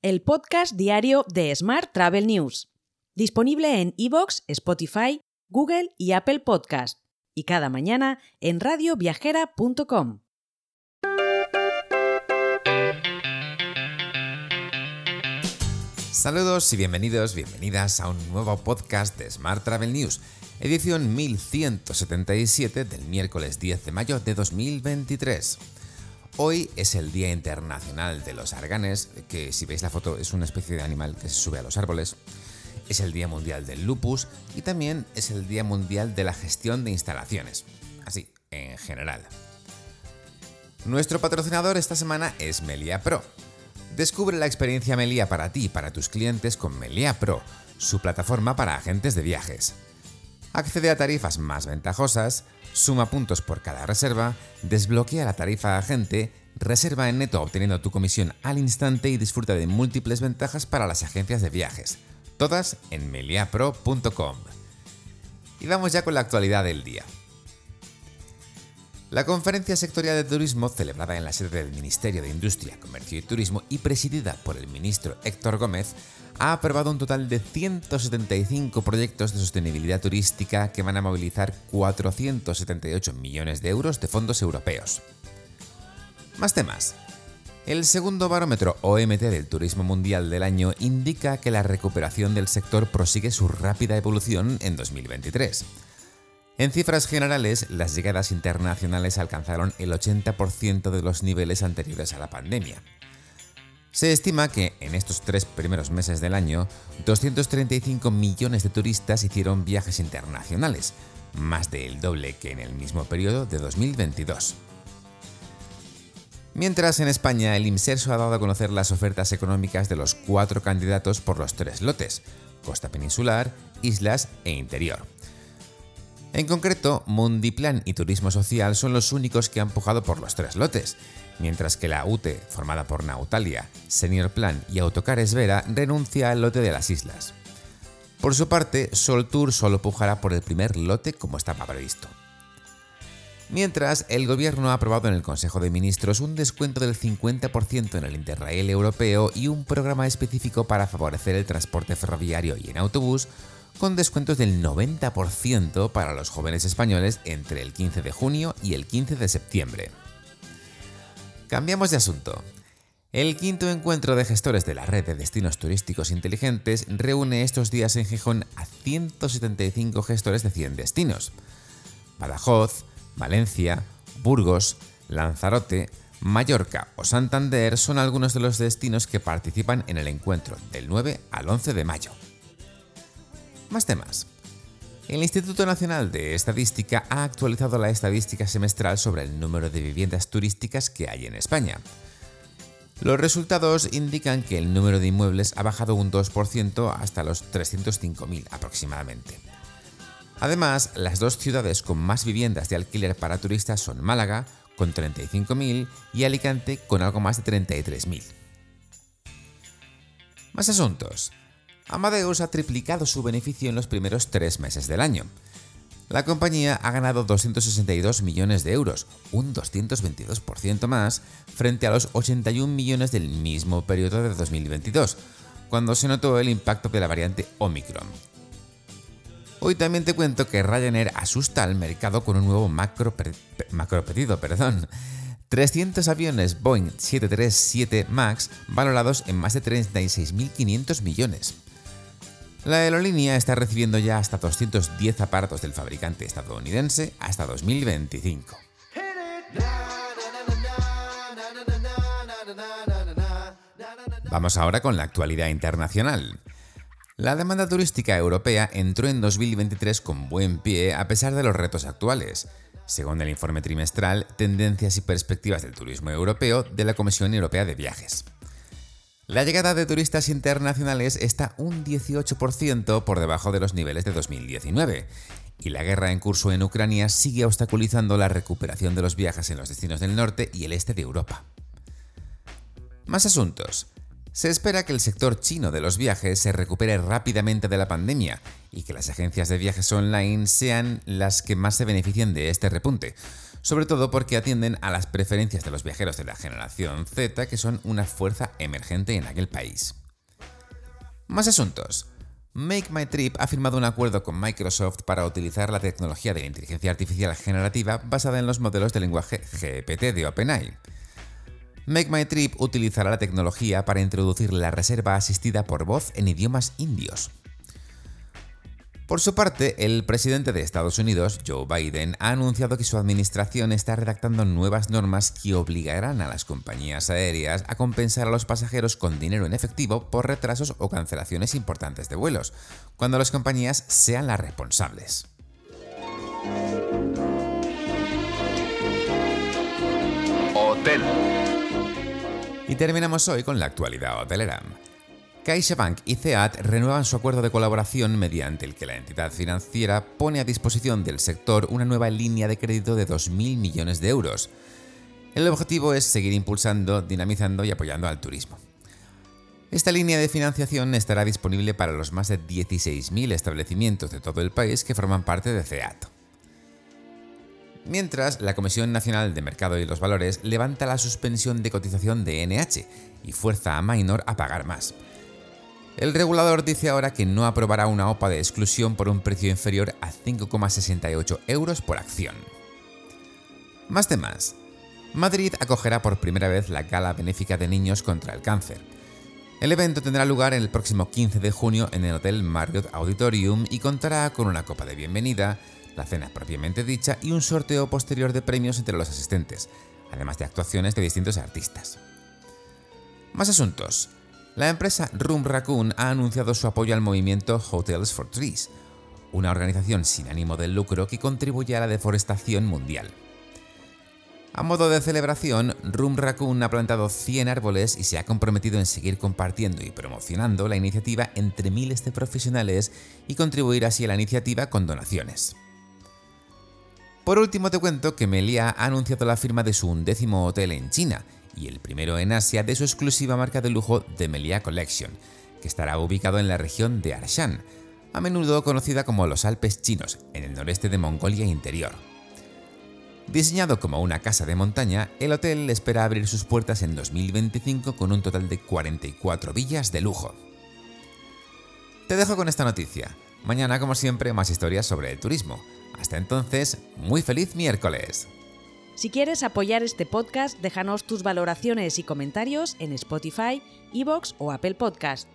el podcast diario de Smart Travel News, disponible en iVoox, Spotify, Google y Apple Podcast, y cada mañana en radioviajera.com. Saludos y bienvenidos, bienvenidas a un nuevo podcast de Smart Travel News, edición 1177 del miércoles 10 de mayo de 2023. Hoy es el Día Internacional de los Arganes, que si veis la foto es una especie de animal que se sube a los árboles. Es el Día Mundial del Lupus y también es el Día Mundial de la Gestión de Instalaciones. Así, en general. Nuestro patrocinador esta semana es Melia Pro Descubre la experiencia Melia para ti y para tus clientes con Melia Pro, su plataforma para agentes de viajes. Accede a tarifas más ventajosas, suma puntos por cada reserva, desbloquea la tarifa agente, reserva en neto obteniendo tu comisión al instante y disfruta de múltiples ventajas para las agencias de viajes. Todas en meliapro.com. Y vamos ya con la actualidad del día. La conferencia sectorial de turismo, celebrada en la sede del Ministerio de Industria, Comercio y Turismo y presidida por el ministro Héctor Gómez, ha aprobado un total de 175 proyectos de sostenibilidad turística que van a movilizar 478 millones de euros de fondos europeos. Más temas. El segundo barómetro OMT del turismo mundial del año indica que la recuperación del sector prosigue su rápida evolución en 2023. En cifras generales, las llegadas internacionales alcanzaron el 80% de los niveles anteriores a la pandemia. Se estima que en estos tres primeros meses del año, 235 millones de turistas hicieron viajes internacionales, más del doble que en el mismo periodo de 2022. Mientras en España el IMSERSO ha dado a conocer las ofertas económicas de los cuatro candidatos por los tres lotes, costa peninsular, islas e interior. En concreto, Mundiplan y Turismo Social son los únicos que han pujado por los tres lotes, mientras que la UTE, formada por Nautalia, Senior Plan y Autocares Vera, renuncia al lote de las islas. Por su parte, Sol Tour solo pujará por el primer lote como estaba previsto. Mientras, el gobierno ha aprobado en el Consejo de Ministros un descuento del 50% en el Interrail europeo y un programa específico para favorecer el transporte ferroviario y en autobús con descuentos del 90% para los jóvenes españoles entre el 15 de junio y el 15 de septiembre. Cambiamos de asunto. El quinto encuentro de gestores de la red de destinos turísticos inteligentes reúne estos días en Gijón a 175 gestores de 100 destinos. Badajoz, Valencia, Burgos, Lanzarote, Mallorca o Santander son algunos de los destinos que participan en el encuentro del 9 al 11 de mayo. Más temas. El Instituto Nacional de Estadística ha actualizado la estadística semestral sobre el número de viviendas turísticas que hay en España. Los resultados indican que el número de inmuebles ha bajado un 2% hasta los 305.000 aproximadamente. Además, las dos ciudades con más viviendas de alquiler para turistas son Málaga, con 35.000, y Alicante, con algo más de 33.000. Más asuntos. Amadeus ha triplicado su beneficio en los primeros tres meses del año. La compañía ha ganado 262 millones de euros, un 222% más, frente a los 81 millones del mismo periodo de 2022, cuando se notó el impacto de la variante Omicron. Hoy también te cuento que Ryanair asusta al mercado con un nuevo macro, macro pedido. Perdón. 300 aviones Boeing 737 MAX valorados en más de 36.500 millones. La aerolínea está recibiendo ya hasta 210 aparatos del fabricante estadounidense hasta 2025. Vamos ahora con la actualidad internacional. La demanda turística europea entró en 2023 con buen pie a pesar de los retos actuales, según el informe trimestral Tendencias y Perspectivas del Turismo Europeo de la Comisión Europea de Viajes. La llegada de turistas internacionales está un 18% por debajo de los niveles de 2019, y la guerra en curso en Ucrania sigue obstaculizando la recuperación de los viajes en los destinos del norte y el este de Europa. Más asuntos. Se espera que el sector chino de los viajes se recupere rápidamente de la pandemia y que las agencias de viajes online sean las que más se beneficien de este repunte, sobre todo porque atienden a las preferencias de los viajeros de la generación Z, que son una fuerza emergente en aquel país. Más asuntos. Make My Trip ha firmado un acuerdo con Microsoft para utilizar la tecnología de la inteligencia artificial generativa basada en los modelos de lenguaje GPT de OpenAI. Make My Trip utilizará la tecnología para introducir la reserva asistida por voz en idiomas indios. Por su parte, el presidente de Estados Unidos, Joe Biden, ha anunciado que su administración está redactando nuevas normas que obligarán a las compañías aéreas a compensar a los pasajeros con dinero en efectivo por retrasos o cancelaciones importantes de vuelos, cuando las compañías sean las responsables. Hotel. Y terminamos hoy con la actualidad hotelera. CaixaBank y CEAT renuevan su acuerdo de colaboración mediante el que la entidad financiera pone a disposición del sector una nueva línea de crédito de 2.000 millones de euros. El objetivo es seguir impulsando, dinamizando y apoyando al turismo. Esta línea de financiación estará disponible para los más de 16.000 establecimientos de todo el país que forman parte de CEAT. Mientras, la Comisión Nacional de Mercado y los Valores levanta la suspensión de cotización de NH y fuerza a Minor a pagar más. El regulador dice ahora que no aprobará una OPA de exclusión por un precio inferior a 5,68 euros por acción. Más temas. Madrid acogerá por primera vez la Gala Benéfica de Niños contra el Cáncer. El evento tendrá lugar el próximo 15 de junio en el Hotel Marriott Auditorium y contará con una copa de bienvenida, la cena propiamente dicha y un sorteo posterior de premios entre los asistentes, además de actuaciones de distintos artistas. Más asuntos. La empresa Room Raccoon ha anunciado su apoyo al movimiento Hotels for Trees, una organización sin ánimo de lucro que contribuye a la deforestación mundial. A modo de celebración, Room Raccoon ha plantado 100 árboles y se ha comprometido en seguir compartiendo y promocionando la iniciativa entre miles de profesionales y contribuir así a la iniciativa con donaciones. Por último te cuento que Melia ha anunciado la firma de su undécimo hotel en China y el primero en Asia de su exclusiva marca de lujo The Melia Collection, que estará ubicado en la región de Arshan, a menudo conocida como los Alpes chinos, en el noreste de Mongolia Interior. Diseñado como una casa de montaña, el hotel espera abrir sus puertas en 2025 con un total de 44 villas de lujo. Te dejo con esta noticia. Mañana, como siempre, más historias sobre el turismo. Hasta entonces, muy feliz miércoles. Si quieres apoyar este podcast, déjanos tus valoraciones y comentarios en Spotify, Evox o Apple Podcast.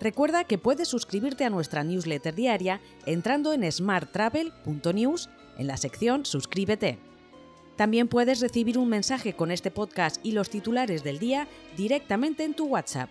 Recuerda que puedes suscribirte a nuestra newsletter diaria entrando en smarttravel.news en la sección Suscríbete. También puedes recibir un mensaje con este podcast y los titulares del día directamente en tu WhatsApp.